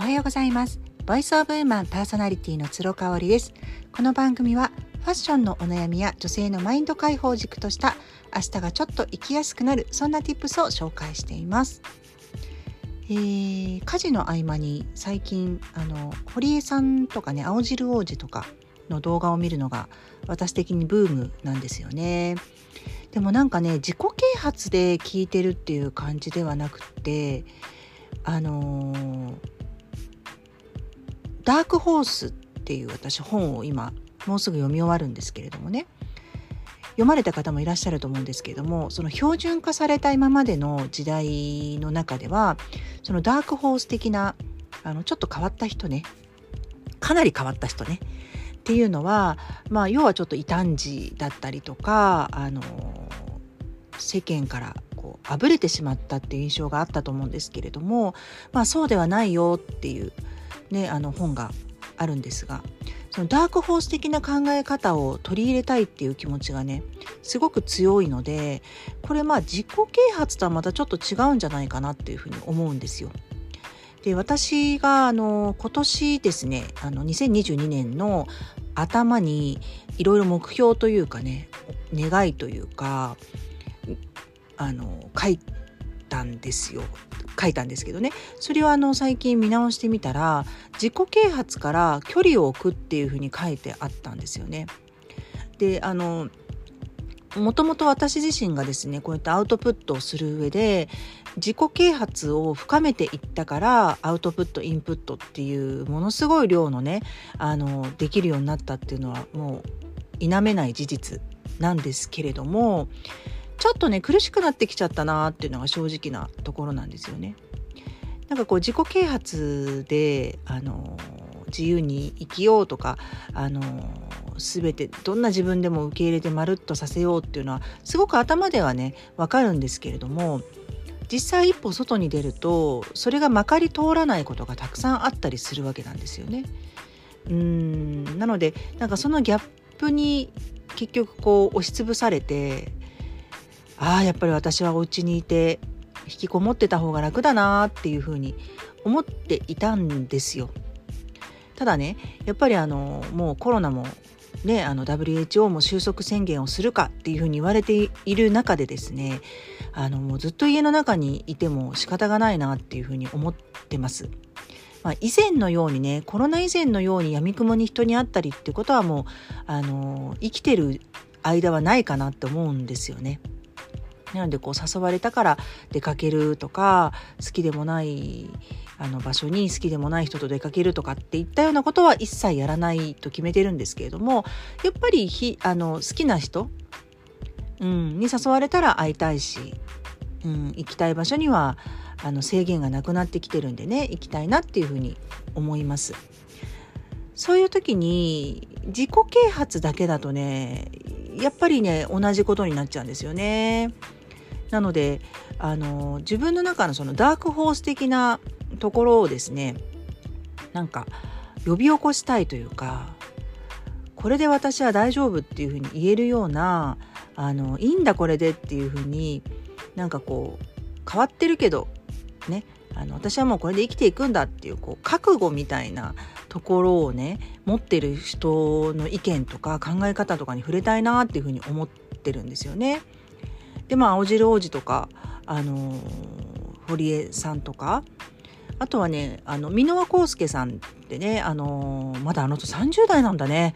おはようございます。ボイスオブウーマンパーソナリティの鶴香織です。この番組はファッションのお悩みや女性のマインド解放軸とした明日がちょっと生きやすくなるそんな tips を紹介しています。えー、家事の合間に最近あの堀江さんとかね青汁王子とかの動画を見るのが私的にブームなんですよね。でもなんかね自己啓発で聞いてるっていう感じではなくってあのー、ダークホースっていう私本を今もうすぐ読み終わるんですけれどもね。読まれた方もいらっしゃると思うんですけれどもその標準化された今までの時代の中ではそのダークホース的なあのちょっと変わった人ね。かなり変わった人ね。っていうのは、まあ、要はちょっと異端児だったりとかあの世間からこうあぶれてしまったっていう印象があったと思うんですけれども、まあ、そうではないよっていう、ね、あの本があるんですがそのダークホース的な考え方を取り入れたいっていう気持ちがねすごく強いのでこれまあ自己啓発とはまたちょっと違うんじゃないかなっていうふうに思うんですよ。で私があの今年ですねあの2022年の頭にいろいろ目標というかね願いというかあの書いたんですよ書いたんですけどねそれをあの最近見直してみたら自己啓発から距離を置くっていうふうに書いてあったんですよね。であのもともと私自身がですねこうやってアウトプットをする上で自己啓発を深めていったからアウトプットインプットっていうものすごい量のねあのできるようになったっていうのはもう否めない事実なんですけれどもちょっとね苦しくなってきちゃったなっていうのが正直なところなんですよね。なんかこう自己啓発であの自由に生きようとかあの全てどんな自分でも受け入れてまるっとさせようっていうのはすごく頭ではねわかるんですけれども実際一歩外に出るとそれがまかり通らないことがたくさんあったりするわけなんですよね。うんなのでなんかそのギャップに結局こう押しつぶされてああやっぱり私はお家にいて引きこもってた方が楽だなっていうふうに思っていたんですよ。ただねやっぱりあのもうコロナもね、あの WHO も収束宣言をするかっていうふうに言われている中でですねあのもうずっと家の中にいても仕方がないなっていうふうに思ってます。まあ、以前のようにねコロナ以前のようにやみくもに人に会ったりってことはもうあの生きてる間はないかなって思うんですよね。なのでこう誘われたから出かけるとか好きでもないあの場所に好きでもない人と出かけるとかっていったようなことは一切やらないと決めてるんですけれどもやっぱりひあの好きな人、うん、に誘われたら会いたいし、うん、行きたい場所にはあの制限がなくなってきてるんでね行きたいなっていうふうに思います。そういう時に自己啓発だけだとねやっぱりね同じことになっちゃうんですよね。なのであの自分の中のそのダークホース的なところをですねなんか呼び起こしたいというかこれで私は大丈夫っていうふうに言えるようなあのいいんだこれでっていうふうになんかこう変わってるけどねあの私はもうこれで生きていくんだっていうこう覚悟みたいなところをね持ってる人の意見とか考え方とかに触れたいなっていうふうに思ってるんですよね。でまあ青汁王子とかあの堀江さんとかあとはねあの箕輪康介さんってねあのまだあの人30代なんだね。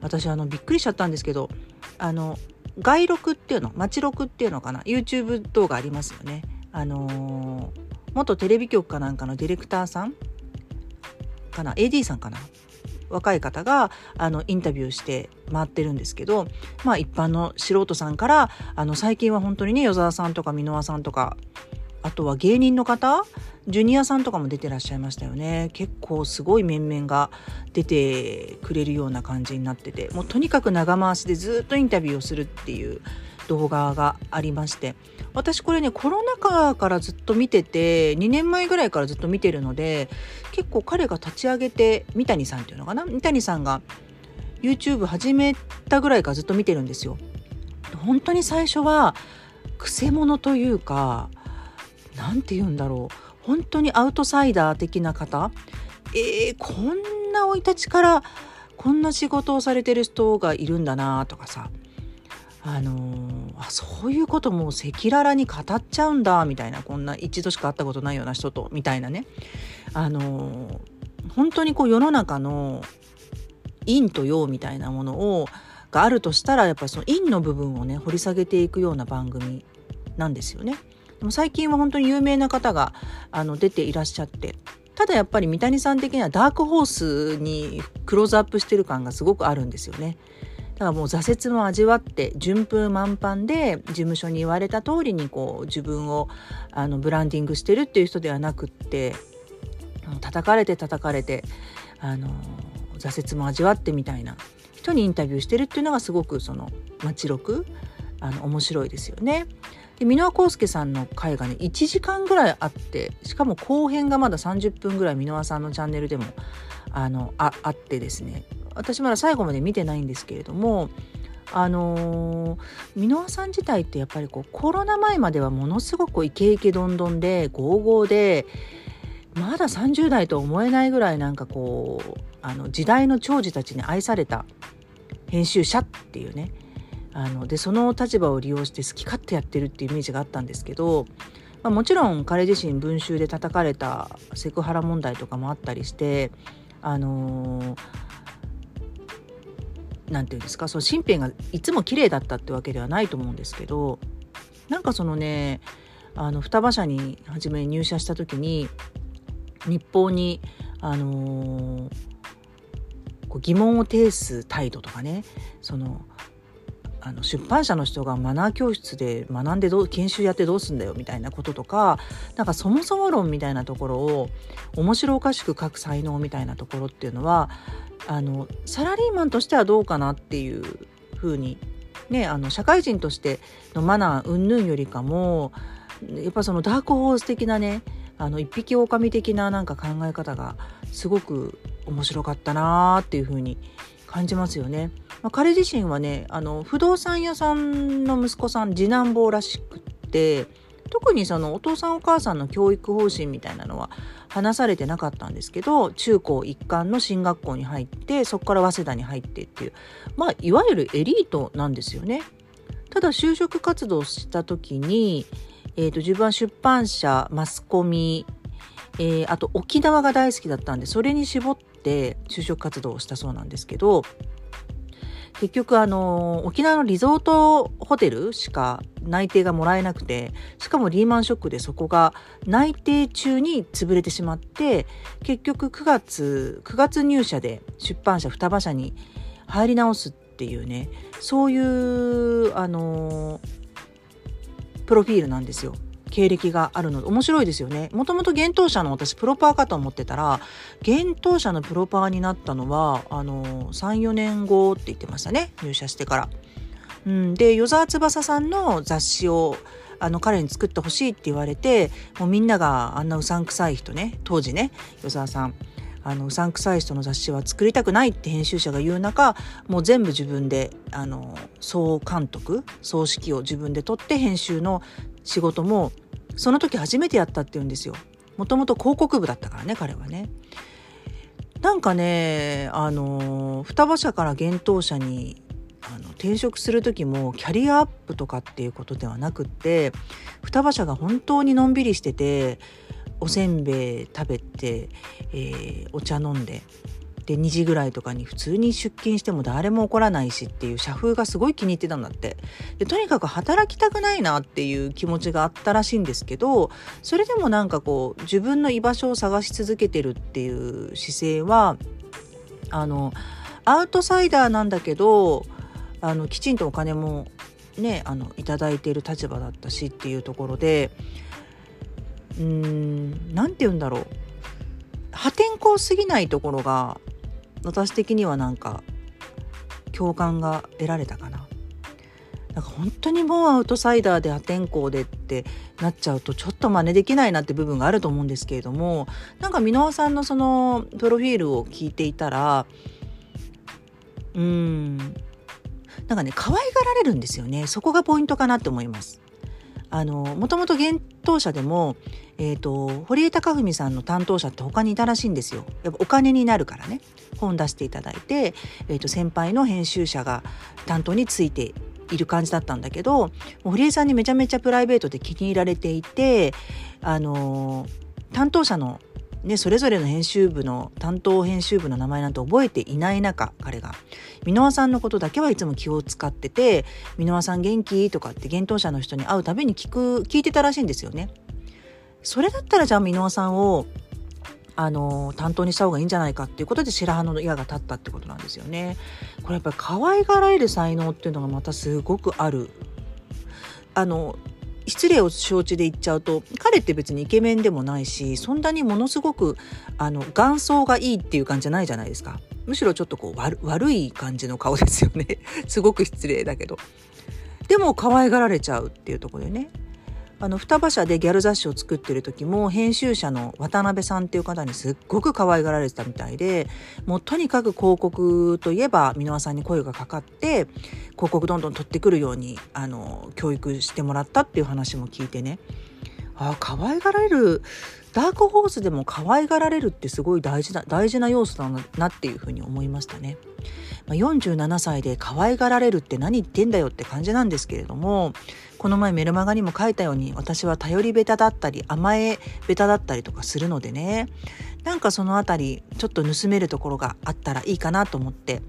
私あのびっくりしちゃったんですけどあの外録っていうの街録っていうのかな YouTube 動画ありますよね。あの元テレビ局かなんかのディレクターさんかな AD さんかな。若い方があのインタビューして回ってるんですけど、まあ、一般の素人さんからあの最近は本当にね与沢さんとか箕輪さんとかあとは芸人の方ジュニアさんとかも出てらっしゃいましたよね。結構すごい面々が出てくれるような感じになっててもうとにかく長回しでずっとインタビューをするっていう動画がありまして私これねコロナ禍からずっと見てて2年前ぐらいからずっと見てるので結構彼が立ち上げて三谷さんっていうのかな三谷さんが YouTube 始めたぐらいからずっと見てるんですよ。本当に最初はくせ者というか何て言うんだろう本当にアウトサイダー的な方えー、こんな生い立ちからこんな仕事をされてる人がいるんだなとかさあのー、あそういうことも赤裸々に語っちゃうんだみたいなこんな一度しか会ったことないような人とみたいなねあのー、本当にこう世の中の陰と陽みたいなものをがあるとしたらやっぱりその陰の部分をね掘り下げていくような番組なんですよね。でも最近は本当に有名な方があの出ていらっしゃってただやっぱり三谷さん的にはダークホースにクローズアップしてる感がすごくあるんですよね。だからもう挫折も味わって順風満帆で事務所に言われた通りにこう自分をあのブランディングしてるっていう人ではなくって叩かれて叩かれてあの挫折も味わってみたいな人にインタビューしてるっていうのがすごくその街録あの面白いですよね。で箕輪康介さんの回がね1時間ぐらいあってしかも後編がまだ30分ぐらい箕輪さんのチャンネルでもあのああってですね私まだ最後まで見てないんですけれどもあの、箕輪さん自体ってやっぱりこうコロナ前まではものすごくイケイケどんどんでゴーゴーでまだ30代と思えないぐらいなんかこうあの時代の長寿たちに愛された編集者っていうねあのでその立場を利用して好き勝手やってるっていうイメージがあったんですけど、もちろん彼自身文集で叩かれたセクハラ問題とかもあったりしてあの何、ー、て言うんですかその身辺がいつも綺麗だったってわけではないと思うんですけどなんかそのねあの双葉社に初め入社した時に日報にあのーこう疑問を呈す態度とかねそのあの出版社の人がマナー教室で学んでどう研修やってどうすんだよみたいなこととかなんかそもそも論みたいなところを面白おかしく書く才能みたいなところっていうのはあのサラリーマンとしてはどうかなっていうふうにねあの社会人としてのマナー云々よりかもやっぱそのダークホース的なねあの一匹狼的ななんか考え方がすごく面白かったなーっていう風に感じますよね。まあ、彼自身はねあの不動産屋さんの息子さん次男坊らしくって特にそのお父さんお母さんの教育方針みたいなのは話されてなかったんですけど中高一貫の進学校に入ってそこから早稲田に入ってっていうまあいわゆるエリートなんですよね。ただ就職活動した時に、えーと、自分は出版社マスコミ、えー、あと沖縄が大好きだったんでそれに絞って就職活動をしたそうなんですけど結局あの沖縄のリゾートホテルしか内定がもらえなくてしかもリーマンショックでそこが内定中に潰れてしまって結局9月9月入社で出版社双葉社に入り直すっていうねそういうあのプロフィールなんですよ。経歴があるので面白いですよね。もともと幻冬舎の私プロパーかと思ってたら幻冬舎のプロパーになったのはあの34年後って言ってましたね入社してから。うん、で与沢翼さんの雑誌をあの彼に作ってほしいって言われてもうみんながあんなうさんくさい人ね当時ね与沢さんあのうさんくさい人の雑誌は作りたくないって編集者が言う中もう全部自分であの総監督総指揮を自分で取って編集の仕事もその時初めてやったって言うんですよ。もともと広告部だったからね彼はね。なんかねあの双葉社から幻冬社にあの転職する時もキャリアアップとかっていうことではなくって双葉社が本当にのんびりしてておせんべい食べて、えー、お茶飲んでで2時ぐらいとかに普通に出勤しても誰も怒らないしっていう社風がすごい気に入ってたんだって。でとにかく働きたくないなっていう気持ちがあったらしいんですけどそれでもなんかこう自分の居場所を探し続けてるっていう姿勢はあのアウトサイダーなんだけどあのきちんとお金もねあのいただいている立場だったしっていうところでうーん何て言うんだろう。破天荒すぎないところが私的にはなんか共感が得られたかな。なんか本当にもうアウトサイダーで破天荒でってなっちゃうとちょっと真似できないなって部分があると思うんですけれどもなんか箕輪さんのそのプロフィールを聞いていたらうんなんかね可愛がられるんですよねそこがポイントかなって思います。あのもともと幻冬者でも、えーと、堀江貴文さんの担当者って他にいたらしいんですよ。やっぱお金になるからね本出していただいて、えーと、先輩の編集者が担当についている感じだったんだけど堀江さんにめちゃめちゃプライベートで気に入られていてあの担当者のね、それぞれの編集部の担当編集部の名前なんて覚えていない中彼が箕輪さんのことだけはいつも気を使ってて「箕輪さん元気?」とかって幻冬者の人に会うたびに聞く聞いてたらしいんですよね。それだったらじゃあ箕輪さんをあの担当にした方がいいんじゃないかっていうことで白羽の矢が立ったってことなんですよね。これやっぱり可愛がられる才能っていうのがまたすごくある。あの失礼を承知で言っちゃうと彼って別にイケメンでもないしそんなにものすごくあの眼相がいいっていう感じじゃないじゃないですか。むしろちょっとこう悪い感じの顔ですよね。すごく失礼だけど。でも可愛がられちゃうっていうところでね。あの双葉社でギャル雑誌を作ってる時も編集者の渡辺さんっていう方にすっごく可愛がられてたみたいでもうとにかく広告といえば箕輪さんに声がかかって広告どんどん取ってくるようにあの教育してもらったっていう話も聞いてね。あ可愛がられるダークホースでも可愛がられるってすごい大事な大事な要素だなっていうふうに思いましたね。まあ、47歳で可愛がられるって何言ってんだよって感じなんですけれどもこの前メルマガにも書いたように私は頼りベタだったり甘えベタだったりとかするのでねなんかその辺りちょっと盗めるところがあったらいいかなと思って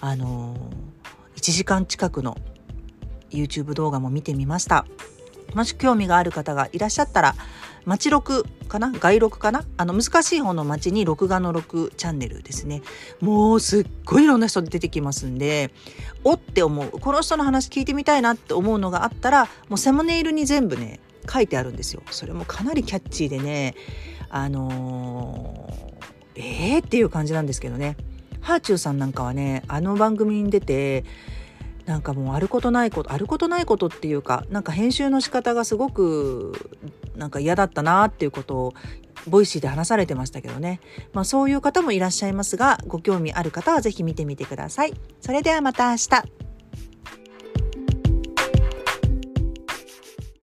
あのー、1時間近くの YouTube 動画も見てみました。もし興味がある方がいらっしゃったら町録かな？外録かな？あの難しい方の町に録画の録チャンネルですね。もうすっごいいろんな人出てきますんでおって思う。この人の話聞いてみたいなって思うのがあったらもうセモネイルに全部ね書いてあるんですよ。それもかなりキャッチーでねあのー、えー？っていう感じなんですけどね。はあちゅうさんなんかはねあの番組に出てなんかもうあることないことあることないことっていうかなんか編集の仕方がすごくなんか嫌だったなっていうことを Voicy で話されてましたけどね、まあ、そういう方もいらっしゃいますがご興味ある方は是非見てみてください。それではまた明日